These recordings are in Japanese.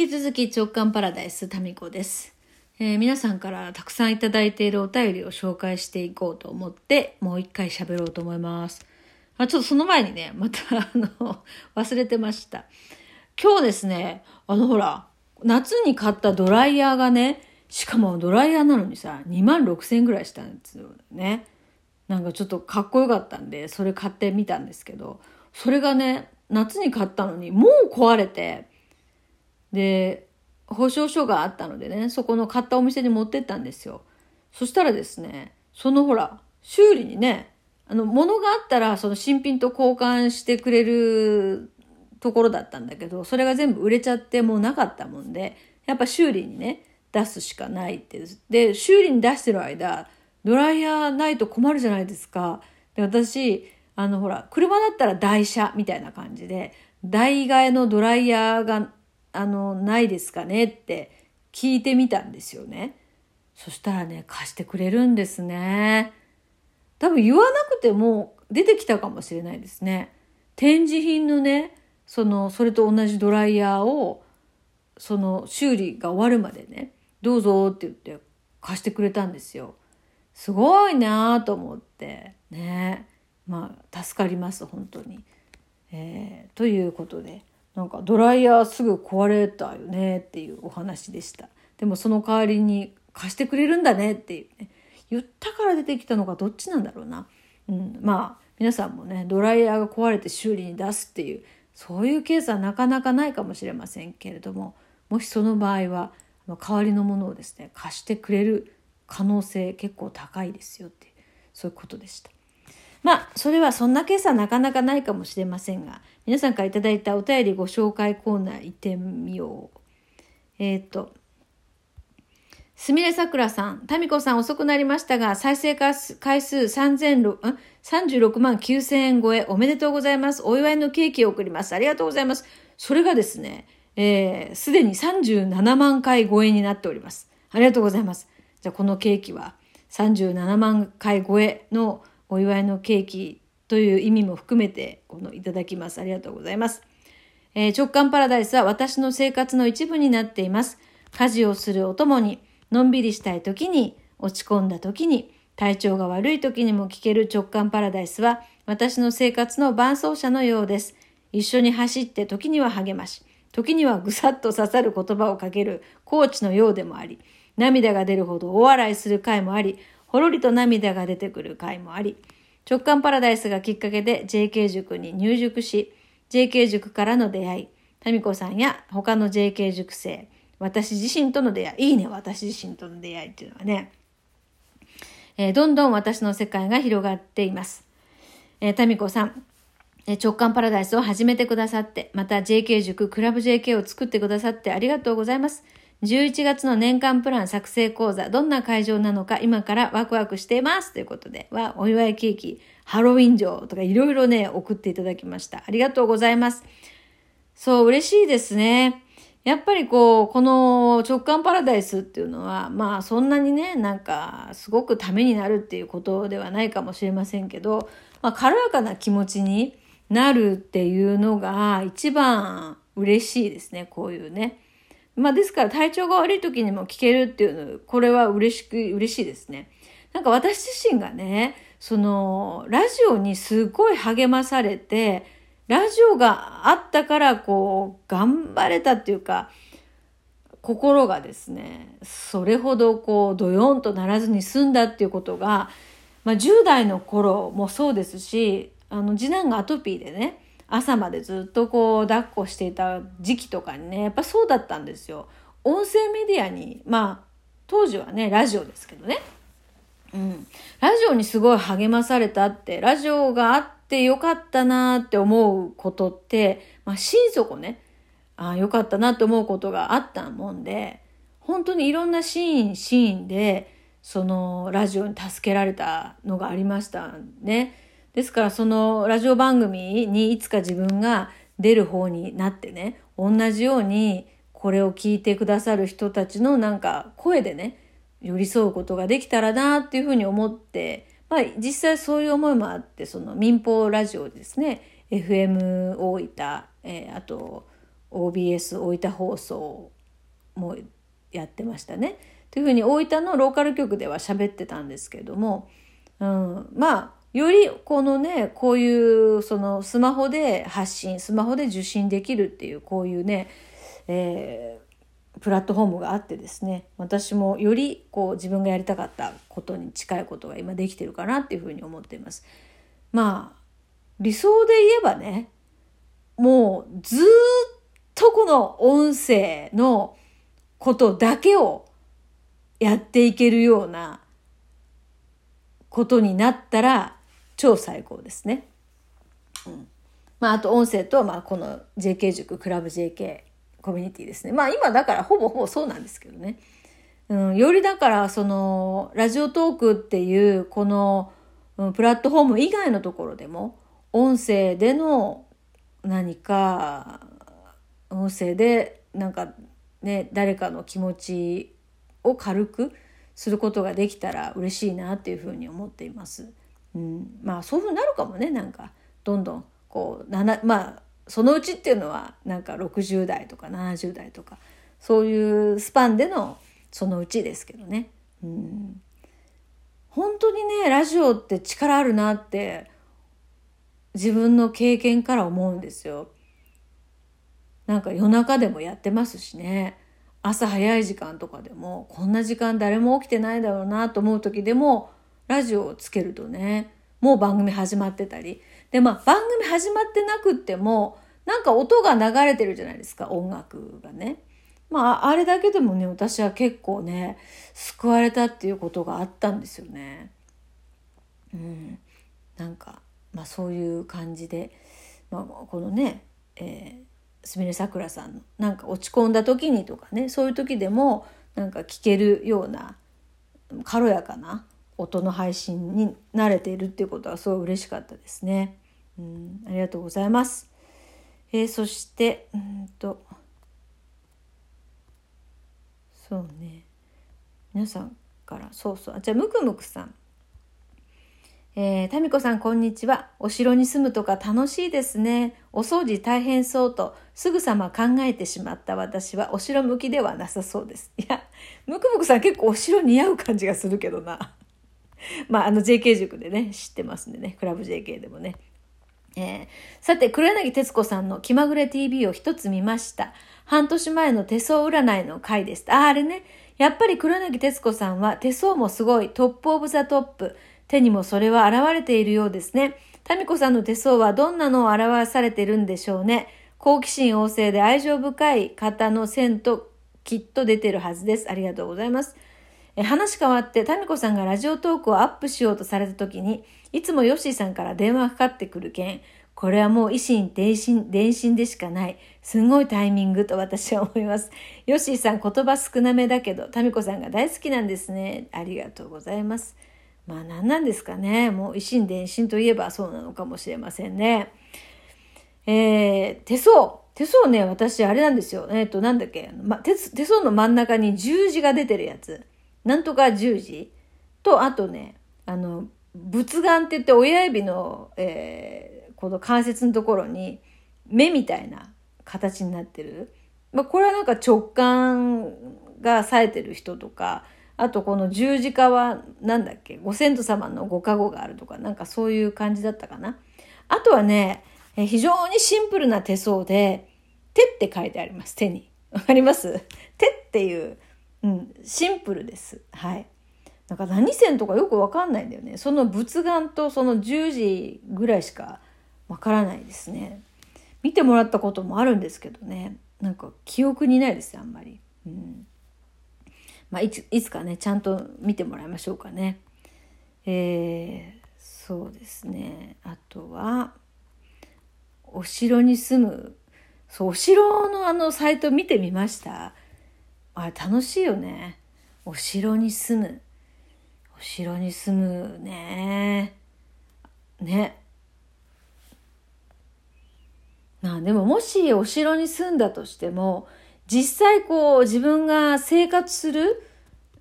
引き続き直感パラダイスタミコです、えー皆さんからたくさんいただいているお便りを紹介していこうと思ってもう一回喋ろうと思います。あちょっとその前にね、またあの 忘れてました。今日ですね、あのほら、夏に買ったドライヤーがね、しかもドライヤーなのにさ、2万6千円ぐらいしたんですよね。なんかちょっとかっこよかったんで、それ買ってみたんですけど、それがね、夏に買ったのにもう壊れて、で、保証書があったのでね、そこの買ったお店に持ってったんですよ。そしたらですね、そのほら、修理にね、あの、物があったら、その新品と交換してくれるところだったんだけど、それが全部売れちゃってもうなかったもんで、やっぱ修理にね、出すしかないって。で、修理に出してる間、ドライヤーないと困るじゃないですか。で、私、あのほら、車だったら台車みたいな感じで、台替えのドライヤーが、あの、ないですかねって聞いてみたんですよね。そしたらね、貸してくれるんですね。多分言わなくても出てきたかもしれないですね。展示品のね、その、それと同じドライヤーを、その修理が終わるまでね、どうぞって言って貸してくれたんですよ。すごいなと思って、ね。まあ、助かります、本当に。えーということで、なんかドライヤーすぐ壊れたよねっていうお話でした。でもその代わりに貸してくれるんだねっていうね。言ったから出てきたのかどっちなんだろうな。うん、まあ皆さんもねドライヤーが壊れて修理に出すっていうそういうケースはなかなかないかもしれませんけれどももしその場合は代わりのものをですね貸してくれる可能性結構高いですよっていうそういうことでした。まあそれはそんなケースはなかなかないかもしれませんが皆さんからいただいたお便りご紹介コーナー行ってみよう。えっ、とすみれさくらさん、たみこさん遅くなりましたが、再生回数回数36万9000円超えおめでとうございます。お祝いのケーキを送ります。ありがとうございます。それがですね、えーすでに37万回超えになっております。ありがとうございます。じゃあこのケーキは37万回超えのお祝いのケーキという意味も含めてこのいただきます。ありがとうございます。えー直感パラダイスは私の生活の一部になっています。家事をするお供に、のんびりしたい時に、落ち込んだ時に、体調が悪い時にも聞ける直感パラダイスは、私の生活の伴走者のようです。一緒に走って時には励まし、時にはぐさっと刺さる言葉をかけるコーチのようでもあり、涙が出るほど大笑いする回もあり、ほろりと涙が出てくる回もあり、直感パラダイスがきっかけで JK 塾に入塾し、JK 塾からの出会い、タミコさんや他の JK 塾生、私自身との出会い、いいね、私自身との出会いっていうのはね、えーどんどん私の世界が広がっています。えー、タミコさん、えー直感パラダイスを始めてくださって、また JK 塾、クラブ JK を作ってくださってありがとうございます。11月の年間プラン作成講座、どんな会場なのか今からワクワクしています。ということで、は、お祝いケーキ、ハロウィン城とかいろいろね、送っていただきました。ありがとうございます。そう、嬉しいですね。やっぱりこう、この直感パラダイスっていうのは、まあそんなにね、なんかすごくためになるっていうことではないかもしれませんけど、まあ軽やかな気持ちになるっていうのが一番嬉しいですね、こういうね。まあですから体調が悪い時にも聞けるっていうの、これは嬉しく、嬉しいですね。なんか私自身がね、その、ラジオにすごい励まされて、ラジオがあったからこう、頑張れたっていうか、心がですね、それほどこう、ドヨンとならずに済んだっていうことが、まあ10代の頃もそうですし、あの、次男がアトピーでね、朝までずっとこう、抱っこしていた時期とかにね、やっぱそうだったんですよ。音声メディアに、まあ、当時はね、ラジオですけどね。うん。ラジオにすごい励まされたって、ラジオがあってよかったなって思うことって、まあ、心底ね、あ、よかったなって思うことがあったもんで、本当にいろんなシーン、シーンで、そのラジオに助けられたのがありましたね。ですからそのラジオ番組にいつか自分が出る方になってね、同じようにこれを聞いてくださる人たちのなんか声でね、寄り添うことができたらなっていうふうに思って、まあ実際そういう思いもあって、その民放ラジオですね、FM 大分、えーあと OBS 大分放送もやってましたね。というふうに大分のローカル局では喋ってたんですけども、うん、まあよりこのねこういうそのスマホで発信スマホで受信できるっていうこういうね、えー、プラットフォームがあってですね私もよりこう自分がやりたかったことに近いことが今できてるかなっていうふうに思っています。まあ理想で言えばねもうずっとこの音声のことだけをやっていけるようなことになったら超最高ですね。うん。まあ、あと音声と、まあ、この JK 塾、クラブ JK コミュニティですね。まあ、今だからほぼほぼそうなんですけどね。うん、よりだから、その、ラジオトークっていう、この、うん、プラットフォーム以外のところでも、音声での何か、音声で、なんかね、誰かの気持ちを軽くすることができたら嬉しいなっていうふうに思っています。うん、まあそういうふうになるかもねなんかどんどんこうまあそのうちっていうのはなんか60代とか70代とかそういうスパンでのそのうちですけどね。うん、本当にねラジオって力あるなって自分の経験から思うんですよ。なんか夜中でもやってますしね。朝早い時間とかでもこんな時間誰も起きてないだろうなと思う時でもラジオをつけるとねもう番組始まってたりでまあ番組始まってなくってもなんか音が流れてるじゃないですか音楽がね。まああれだけでもね私は結構ね救われたっていうことがあったんですよね。うん、なんか、まあ、そういう感じで、まあ、このね、えー、すみれさくらさんのなんか落ち込んだ時にとかねそういう時でもなんか聞けるような軽やかな音の配信に慣れているっていうことはすごい嬉しかったですね。うん、ありがとうございます。えー、そしてうんとそうね皆さんからそうそうあじゃあむくむくさんえー、タミコさん、こんにちは。お城に住むとか楽しいですね。お掃除大変そうと、すぐさま考えてしまった私は、お城向きではなさそうです。いや、むくむくさん結構お城似合う感じがするけどな。まあ、あの JK 塾でね、知ってますんでね、クラブ JK でもね。えー、さて、黒柳徹子さんの気まぐれ TV を一つ見ました。半年前の手相占いの回です。あ、あれね。やっぱり黒柳徹子さんは手相もすごい top of the top。手にもそれは現れているようですね。民子さんの手相はどんなのを表されてるんでしょうね。好奇心旺盛で愛情深い方の線ときっと出てるはずです。ありがとうございます。え話変わって、タミコさんがラジオトークをアップしようとされた時に、いつもヨッシーさんから電話かかってくる件、これはもう維新伝心、伝心でしかない。すごいタイミングと私は思います。ヨッシーさん言葉少なめだけど、タミコさんが大好きなんですね。ありがとうございます。まあ何なんですかね。もう維新伝心といえばそうなのかもしれませんね。えー、手相。手相ね、私あれなんですよ。えっ、ー、と、なんだっけ、ま、手手相の真ん中に十字が出てるやつ。なんとか十字と、あとね、あの、仏眼って言って親指の、えー、この関節のところに目みたいな形になってる。まあ、これはなんか直感が冴えてる人とか、あとこの十字架はなんだっけご先祖様のご加護があるとかなんかそういう感じだったかな。あとはね、え非常にシンプルな手相で手って書いてあります手に。わかります？手っていう、うん、シンプルです。はい。なんか何線とかよくわかんないんだよね。その仏眼とその十字ぐらいしかわからないですね。見てもらったこともあるんですけどね。なんか記憶にないですよ、あんまり。うんまあ、いついつかねちゃんと見てもらいましょうかね。えー、そうですねあとはお城に住むそうお城のあのサイト見てみましたあれ楽しいよね。お城に住む。お城に住むね。ね。まあでももしお城に住んだとしても実際こう自分が生活する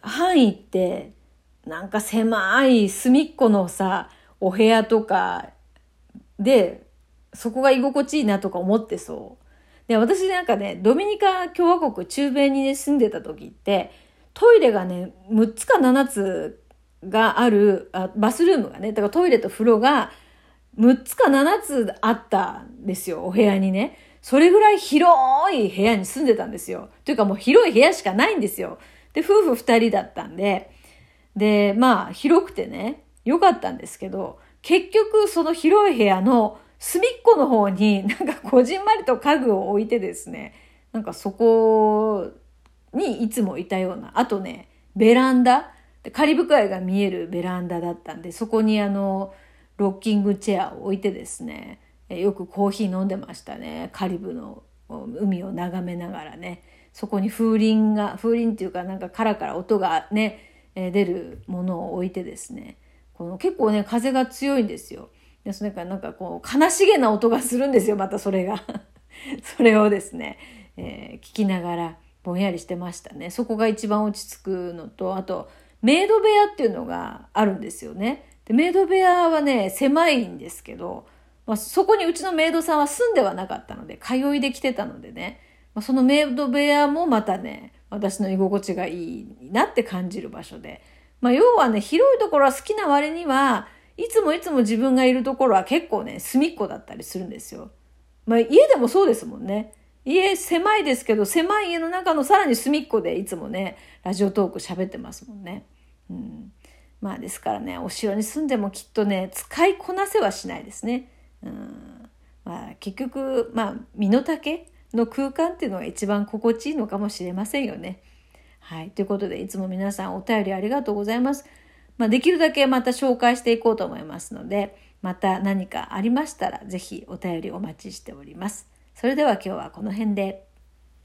範囲ってなんか狭い隅っこのさお部屋とかでそこが居心地いいなとか思ってそう。で、私なんかね、ドミニカ共和国中米にね、住んでた時って、トイレがね、6つか7つがあるあ、バスルームがね、だからトイレと風呂が6つか7つあったんですよ、お部屋にね。それぐらい広い部屋に住んでたんですよ。というかもう広い部屋しかないんですよ。で、夫婦2人だったんで、で、まあ、広くてね、良かったんですけど、結局その広い部屋の隅っこの方に なんかこじんまりと家具を置いてですね、なんかそこにいつもいたような、あとね、ベランダ、カリブ海が見えるベランダだったんで、そこにあの、ロッキングチェアを置いてですね、よくコーヒー飲んでましたね。カリブの海を眺めながらね。そこに風鈴が、風鈴っていうかなんかカラカラ音がね、出るものを置いてですね。この結構ね、風が強いんですよ。でそれからなんかこう、悲しげな音がするんですよ、またそれが。それをですね、えー、聞きながらぼんやりしてましたね。そこが一番落ち着くのと、あと、メイド部屋っていうのがあるんですよね。でメイド部屋はね、狭いんですけど、まあ、そこにうちのメイドさんは住んではなかったので、通いで来てたのでね、まあ、そのメイド部屋もまたね、私の居心地がいいなって感じる場所で、まあ、要はね、広いところは好きな割には、いつもいつも自分がいるところは結構ね、隅っこだったりするんですよ。まあ、家でもそうですもんね。家狭いですけど、狭い家の中のさらに隅っこでいつもね、ラジオトーク喋ってますもんね。うん。まあですからね、お城に住んでもきっとね、使いこなせはしないですね。うん。まあ結局、まあ身の丈の空間っていうのが一番心地いいのかもしれませんよね。はい。ということで、いつも皆さんお便りありがとうございます。まあ、できるだけまた紹介していこうと思いますので、また何かありましたら、是非お便りお待ちしております。それでは今日はこの辺で。